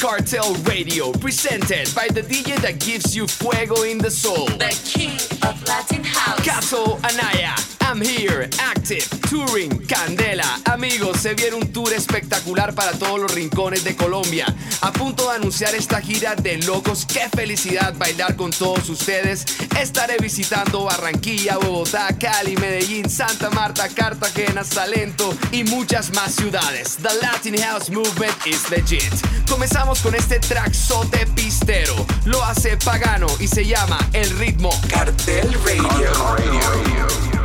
Cartel Radio, presented by the DJ that gives you fuego in the soul. The king of Latin House. Cato Anaya. I'm here, active, touring, Candela. Amigos, se viene un tour espectacular para todos los rincones de Colombia. A punto de anunciar esta gira de locos. Qué felicidad bailar con todos ustedes. Estaré visitando Barranquilla, Bogotá, Cali, Medellín, Santa Marta, Cartagena, Salento y muchas más ciudades. The Latin House Movement is legit. Comenzamos con este traxote pistero. Lo hace Pagano y se llama El Ritmo. Cartel Radio. auténtico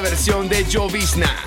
versión de Jovizna.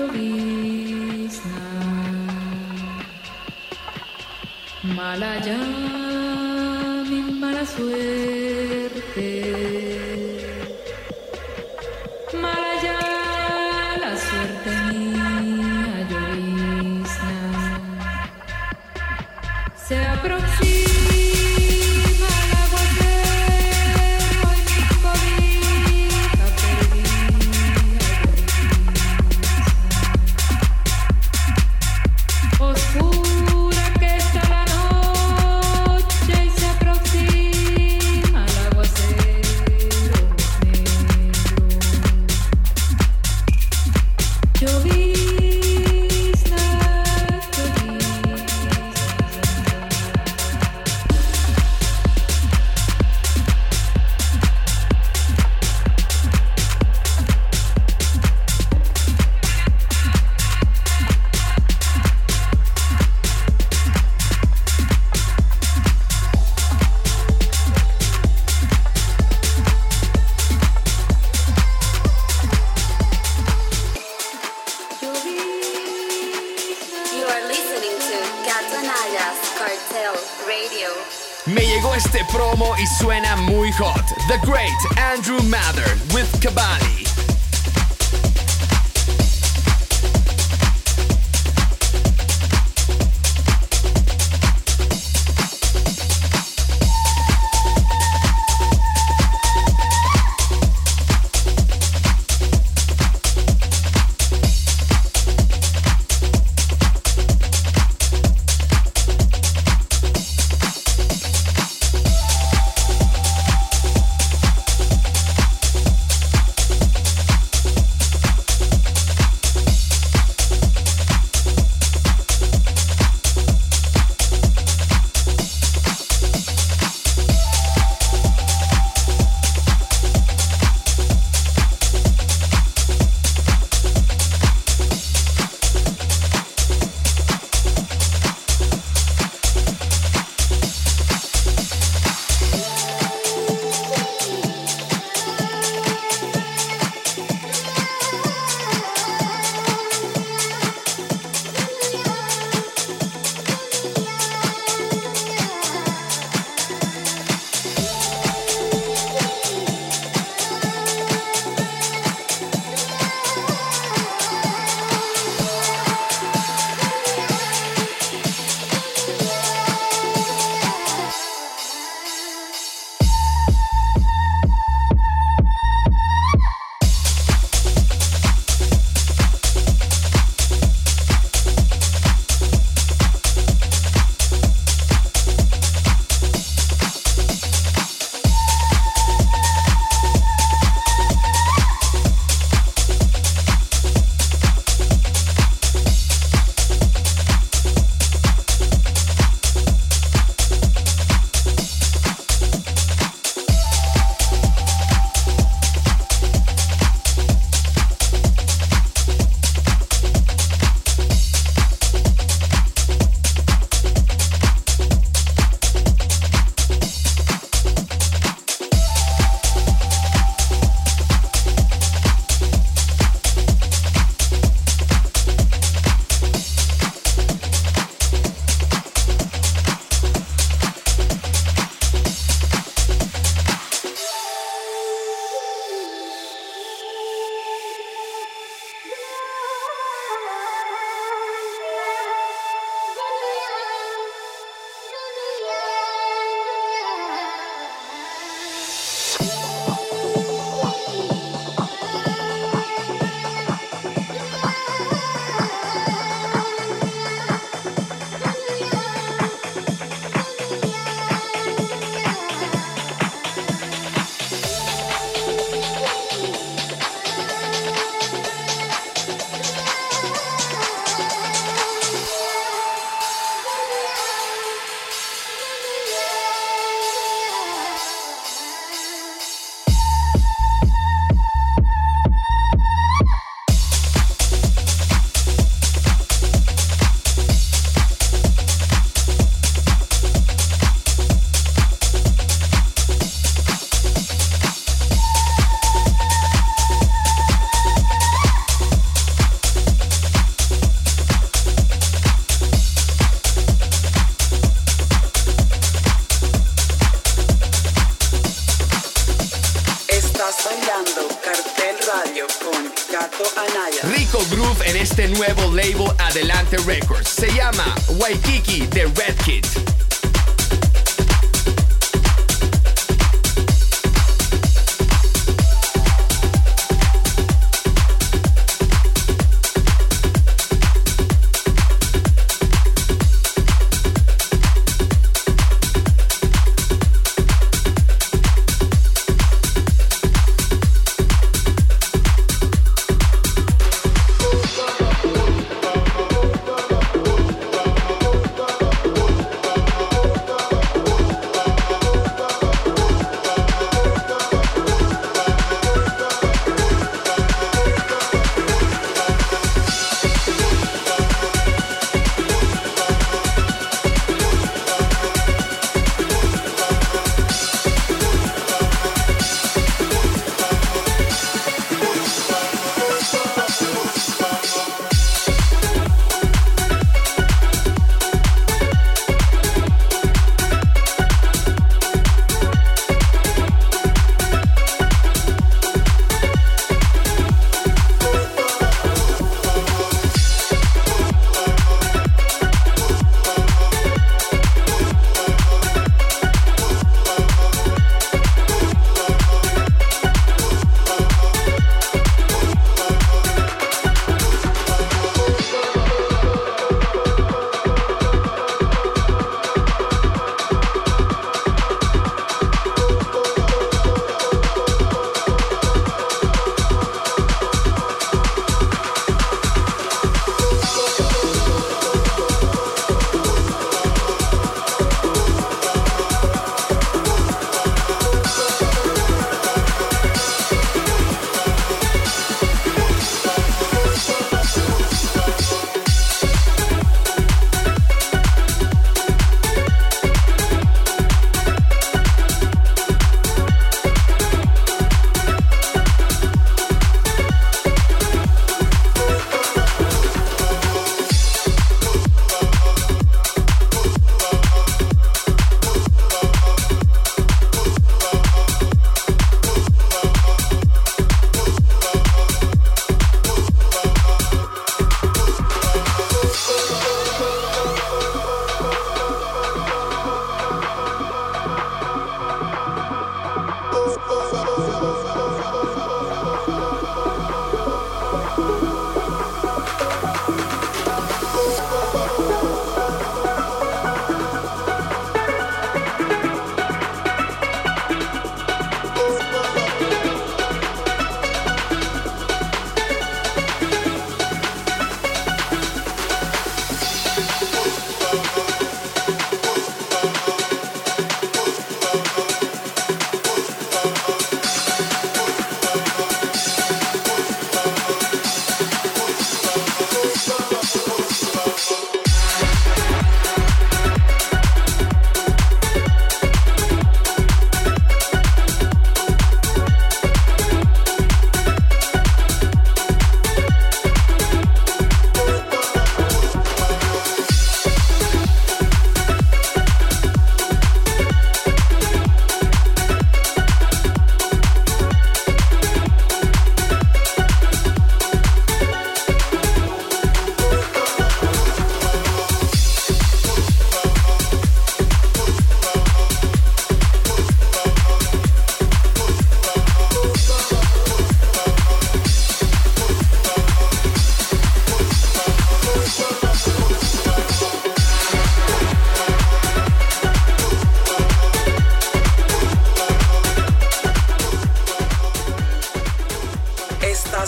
bielizna, mala ya, mi mala suerte.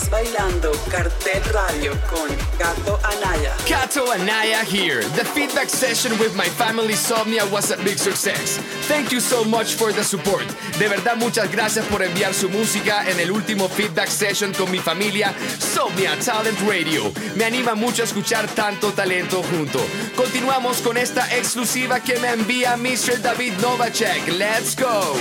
Bailando Cartel Radio con Gato Anaya. Kato Anaya here. The feedback session with my family Somnia was a big success. Thank you so much for the support. De verdad, muchas gracias por enviar su música en el último feedback session con mi familia Somnia Talent Radio. Me anima mucho a escuchar tanto talento junto. Continuamos con esta exclusiva que me envía Mr. David Novacek. Let's go.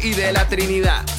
Y de la Trinidad.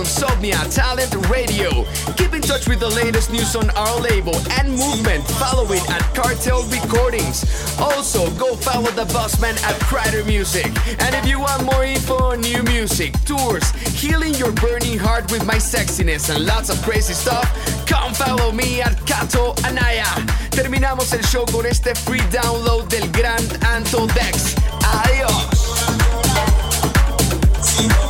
Insomnia Talent Radio. Keep in touch with the latest news on our label and movement. Follow it at Cartel Recordings. Also, go follow the bossman at Crider Music. And if you want more info on new music, tours, healing your burning heart with my sexiness and lots of crazy stuff, come follow me at Kato Anaya. Terminamos el show con este free download del Grand Anto Dex. Adiós. Thank you.